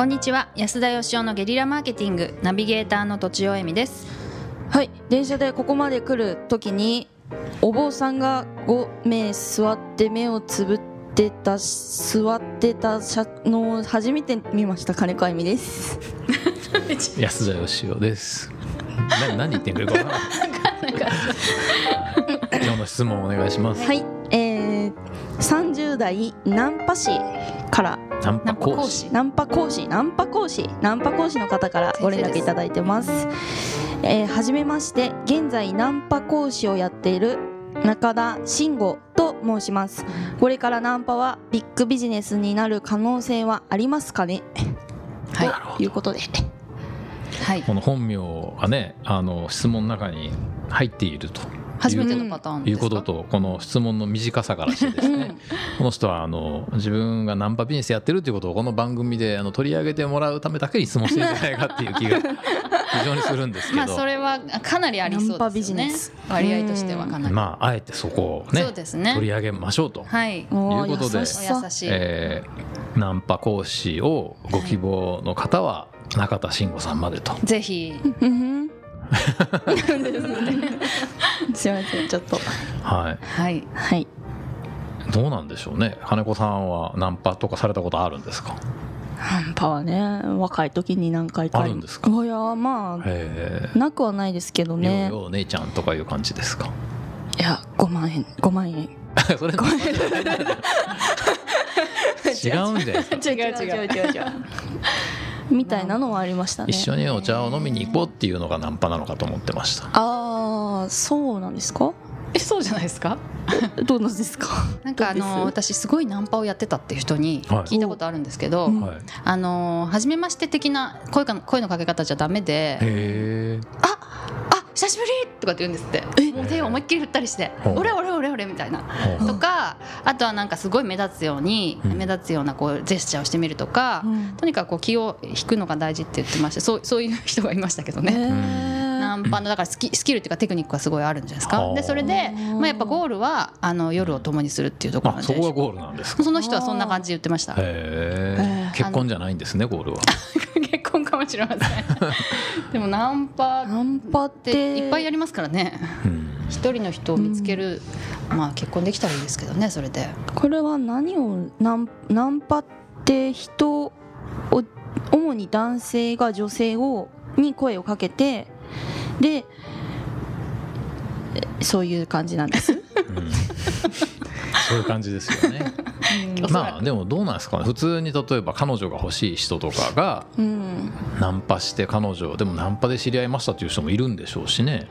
こんにちは。安田義雄のゲリラマーケティングナビゲーターの土地尾恵美です。はい。電車でここまで来る時にお坊さんが5名座って目をつぶってた座ってたのを初めて見ました。金子あゆみです。安田義雄です。な何言ってんかよくわからない今日の質問お願いします。はい。えー、30代ナンパ師からナンパ講師。ナンパ講師。ナンパ講師。ナンパ講師。の方からご連絡いただいてます。えー、はじめまして。現在ナンパ講師をやっている中田慎吾と申します。これからナンパはビッグビジネスになる可能性はありますかね？はい。ということで。はい、この本名がねあの質問の中に入っていると初めてのパターンいうこととこの質問の短さからしてですね。この人はあの自分がナンパビジネスやってるということをこの番組であの取り上げてもらうためだけに質問してるんじゃないかっていう気が 非常にするんですけど。まあそれはかなりありそうですね。割合としてはかなり。まああえてそこをねそうですね。取り上げましょうと、はい、いうことで、えー、ナンパ講師をご希望の方は中田慎吾さんまでと。ぜひ すいませんちょっと。はい。はい。はい。どうなんでしょうね。金子さんはナンパとかされたことあるんですか？ナンパはね若い時に何回か。あるんですか？いやまあなくはないですけどね。よう姉ちゃんとかいう感じですか？いや5万円5万円それ5万円違うんじゃないですか？違う違う違う違う みたいなのはありましたね。一緒にお茶を飲みに行こうっていうのがナンパなのかと思ってました。ああそうなんですか？えそうじゃないですか？どうなんですか？なんかあの私すごいナンパをやってたっていう人に聞いたことあるんですけど、はい、あの初めまして的な声か声のかけ方じゃダメでああ久しぶりとかって言うんですって。もう手を思いっきり振ったりして「俺俺俺俺」みたいな。とかあとはなんかすごい目立つように目立つようなこうジェスチャーをしてみるとかとにかくこう気を引くのが大事って言ってましてそうそういう人がいましたけどね。ナンパのだからスキスキルっていうかテクニックがすごいあるんじゃないですか？でそれで、まあ、やっぱゴールはあの夜を共にするっていうところなんそこがゴールなんですその人はそんな感じで言ってました。結婚じゃないんですねゴールは しれません。でもナンパナンパって。いっぱいやりますからね。一、人の人を見つける、まあ結婚できたらいいですけどねそれで。これは何をナンナンパって人を主に男性が女性をに声をかけてでそういう感じなんです、うん、そういう感じですよねまあでもどうなんですかね。普通に例えば彼女が欲しい人とかがナンパして彼女でもナンパで知り合いましたっていう人もいるんでしょうしね。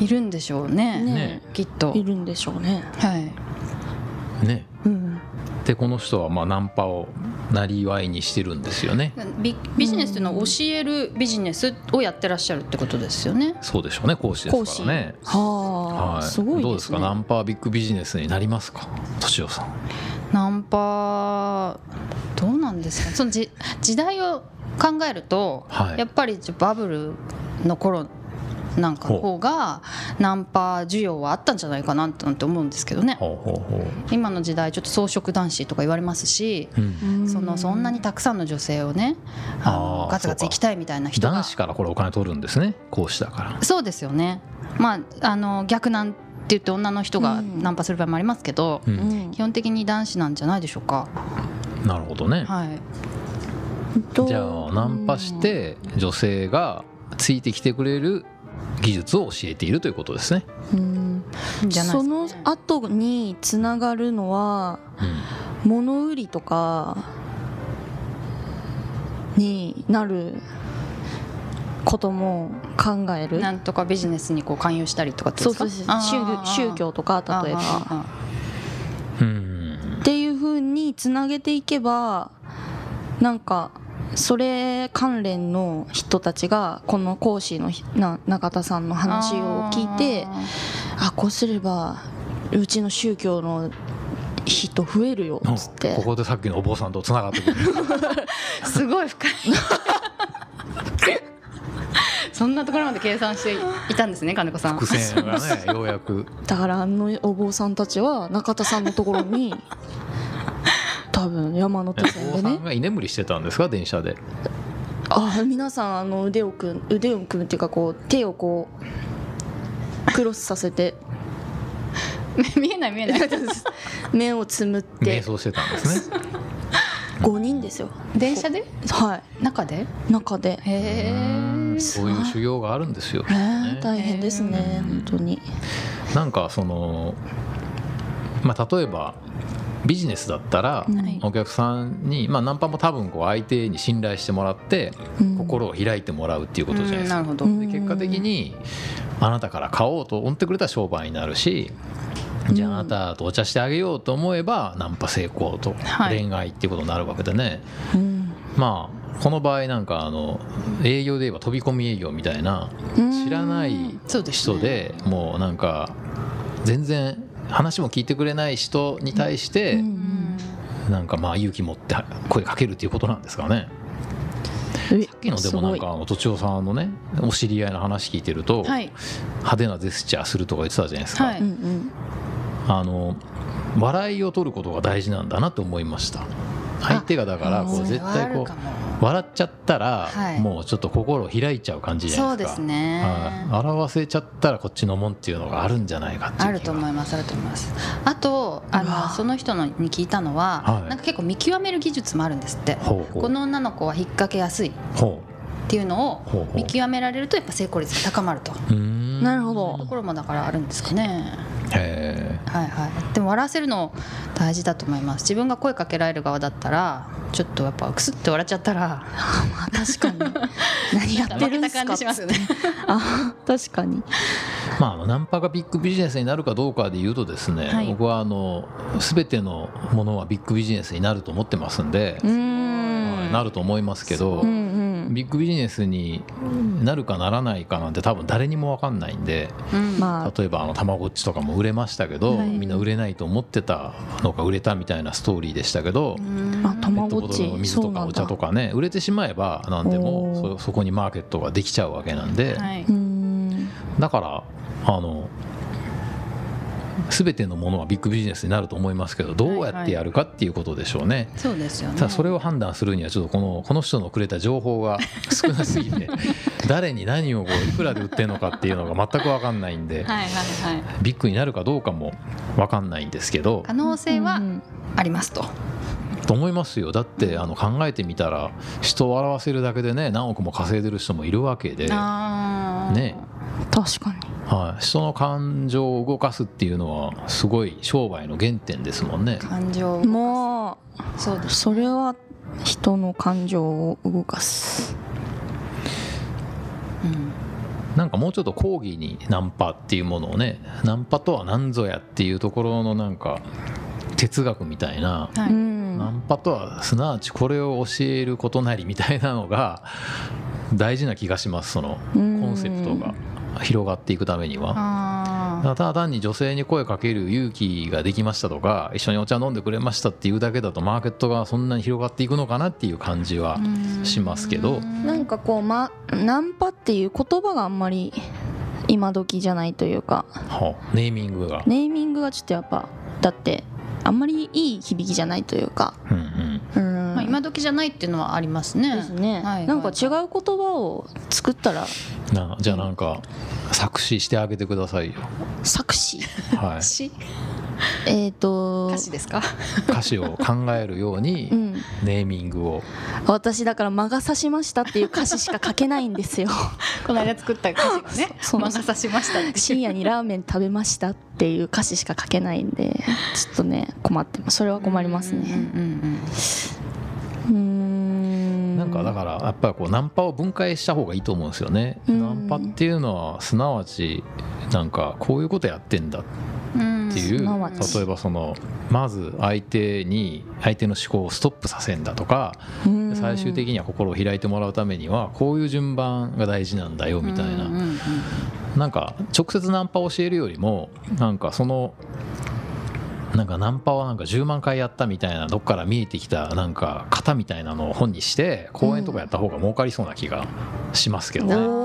いるんでしょうね。ね。きっと。いるんでしょうね。はい。ね、うん、でこの人はまあナンパをなりわいにしてるんですよね。ビビジネスというのは教えるビジネスをやってらっしゃるってことですよね。そうでしょうね。講師ですからね。はあ、はい、すごい、ね、どうですか？ナンパビッグビジネスになりますか？敏夫さんナンパどうなんですかそのじ時代を考えると、はい、やっぱりバブルの頃なんか方がナンパ需要はあったんじゃないかなって思うんですけどね。今の時代ちょっと草食男子とか言われますし、うん、そのそんなにたくさんの女性をねあのガツガツ行きたいみたいな人が。男子からこれお金取るんですね。講師だから。そうですよね。まああの逆なんて言って女の人がナンパする場合もありますけど、うん、基本的に男子なんじゃないでしょうか。なるほどね、はい、じゃあナンパして女性がついてきてくれる技術を教えているということですね。うん。その後につながるのは、うん、物売りとかになることも考える。なんとかビジネスにこう勧誘したりとかそうそうそう。宗教とか例えば。っていうふうにつなげていけばなんかそれ関連の人たちがこの講師のな中田さんの話を聞いてあこうすればうちの宗教の人増えるよっつってここでさっきのお坊さんとつながってくる。すごい深いそんなところまで計算していたんですね金子さん。伏線がねようやく。だからあのお坊さんたちは中田さんのところに 多分山手線でね。が居眠りしてたんですか電車で。あ皆さんあの腕を組腕を組むっていうかこう手をこうクロスさせて。見えない見えない。目をつむって。瞑想してたんですね。5人ですよ。電車で？はい。中で？中で。へえそういう修行があるんですよ、ね、大変ですね本当に。なんかそのまあ例えばビジネスだったらお客さんに、まあ、ナンパも多分こう相手に信頼してもらって心を開いてもらうっていうことじゃないですか。で結果的にあなたから買おうと思ってくれたら商売になるしじゃああなたとお茶してあげようと思えばナンパ成功と恋愛っていうことになるわけでね、まあこの場合なんかあの営業で言えば飛び込み営業みたいな知らない人でもうなんか全然話も聞いてくれない人に対して、なんかまあ勇気持って声かけるっていうことなんですかね。さっきのでもなんかとちおさんのねお知り合いの話聞いてると、はい、派手なジェスチャーするとか言ってたじゃないですか、はい、あの笑いを取ることが大事なんだなと思いました相手がだからこう絶対こう笑っちゃったら、もうちょっと心を開いちゃう感じじゃないですか。そうですね、はい、笑わせちゃったらこっちのもんっていうのがあるんじゃないかってあると思いますあると思います。あとあのその人のに聞いたのは、はい、なんか結構見極める技術もあるんですって。この女の子は引っ掛けやすい。っていうのを見極められるとやっぱ成功率が高まると。なるほど。ところもだからあるんですかねはいはい、でも笑わせるの大事だと思います。自分が声かけられる側だったらちょっとやっぱくすって笑っちゃったら まあ確かに。何やってるんですか感じしますよね。あ確かに。まあナンパがビッグビジネスになるかどうかでいうとですね、はい、僕はあの全てのものはビッグビジネスになると思ってますんでなると思いますけど、うんうんビッグビジネスになるかならないかなんて多分誰にも分かんないんで、うん、例えばあのたまごっちとかも売れましたけど、はい、みんな売れないと思ってたのが売れたみたいなストーリーでしたけど、あペットボトルの水とかお茶とかね売れてしまえば何でもそこにマーケットができちゃうわけなんで、はい、だからあの全てのものはビッグビジネスになると思いますけどどうやってやるかっていうことでしょうね。そうですよね。ただそれを判断するにはちょっとこのこの人のくれた情報が少なすぎて 誰に何をこういくらで売ってるのかっていうのが全く分かんないんで、はいはいはい、ビッグになるかどうかも分かんないんですけど可能性はありますと。と思いますよ。だってあの考えてみたら人を笑わせるだけでね何億も稼いでる人もいるわけで。ね。確かにはい、人の感情を動かすっていうのはすごい商売の原点ですもんね。感情もうそうです、それは人の感情を動かす、うん、なんかもうちょっと講義にナンパっていうものをねナンパとは何ぞやっていうところのなんか哲学みたいな、はい、ナンパとはすなわちこれを教えることなりみたいなのが大事な気がしますそのコンセプトが。広がっていくためには。ただ単に女性に声かける勇気ができましたとか一緒にお茶飲んでくれましたっていうだけだとマーケットがそんなに広がっていくのかなっていう感じはしますけど。なんかこう、ま、ナンパっていう言葉があんまり今時じゃないというか、はあ、ネーミングが。ネーミングがちょっとやっぱだってあんまりいい響きじゃないというか、うん。うん、まあ、今時じゃないっていうのはありますね。ですね。はい、なんか違う言葉を作ったら。なじゃあなんか作詞してあげてくださいよ。作詞？はい。えっと歌詞ですか？歌詞を考えるようにネーミングを、うん、私だから魔が差しましたっていう歌詞しか書けないんですよ。この間作った歌詞がね魔が差しました深夜にラーメン食べましたっていう歌詞しか書けないんでちょっとね困ってます。それは困りますね。うんなんかだからやっぱりこうナンパを分解した方がいいと思うんですよね。ナンパっていうのはすなわちなんかこういうことやってんだっていう、例えばそのまず相手に相手の思考をストップさせんだとか、最終的には心を開いてもらうためにはこういう順番が大事なんだよみたいな、なんか直接ナンパを教えるよりもなんかそのなんかナンパはなんか10万回やったみたいなどっから見えてきたなんか型みたいなのを本にして公演とかやった方が儲かりそうな気がしますけどね。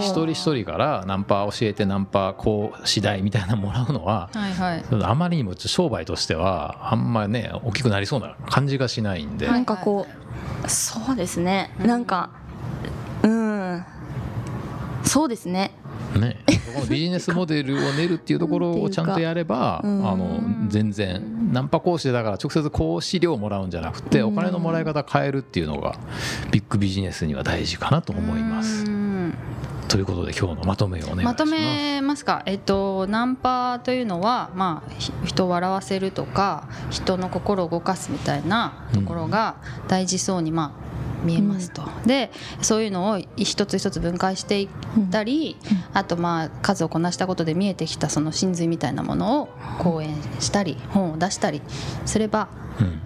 一人一人からナンパ教えてナンパこう次第みたいなもらうのは、はいはい、あまりにも商売としてはあんまりね大きくなりそうな感じがしないんで。なんかこうそうですね。なんかうん。そうですねね、このビジネスモデルを練るっていうところをちゃんとやればあの全然ナンパ講師だから直接講師料をもらうんじゃなくてお金のもらい方変えるっていうのがビッグビジネスには大事かなと思います。ということで今日のまとめをねまとめますか、えっと、ナンパというのは、まあ、人を笑わせるとか人の心を動かすみたいなところが大事そうに、まあ、見えますと、うん、でそういうのを一つ一つ分解していったり、うん、あとまあ数をこなしたことで見えてきたその真髄みたいなものを講演したり本を出したりすれば、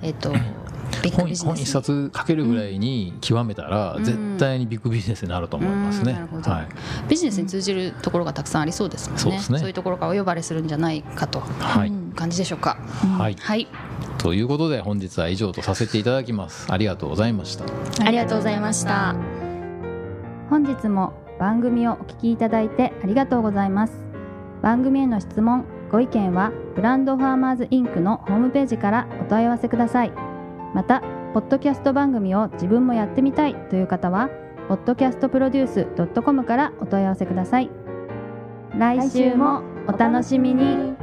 えっ、と本本一冊書けるぐらいに極めたら、絶対にビッグビジネスになると思いますね、はい、ビジネスに通じるところがたくさんありそうですもん。ねそうですねそういうところがお呼ばれするんじゃないかという感じでしょうか、はい、はい、ということで本日は以上とさせていただきます。ありがとうございました。ありがとうございました。本日も番組をお聞きいただいてありがとうございます。番組への質問ご意見はブランドファーマーズインクのホームページからお問い合わせください。またポッドキャスト番組を自分もやってみたいという方は podcastproduce.com からお問い合わせください。来週もお楽しみに。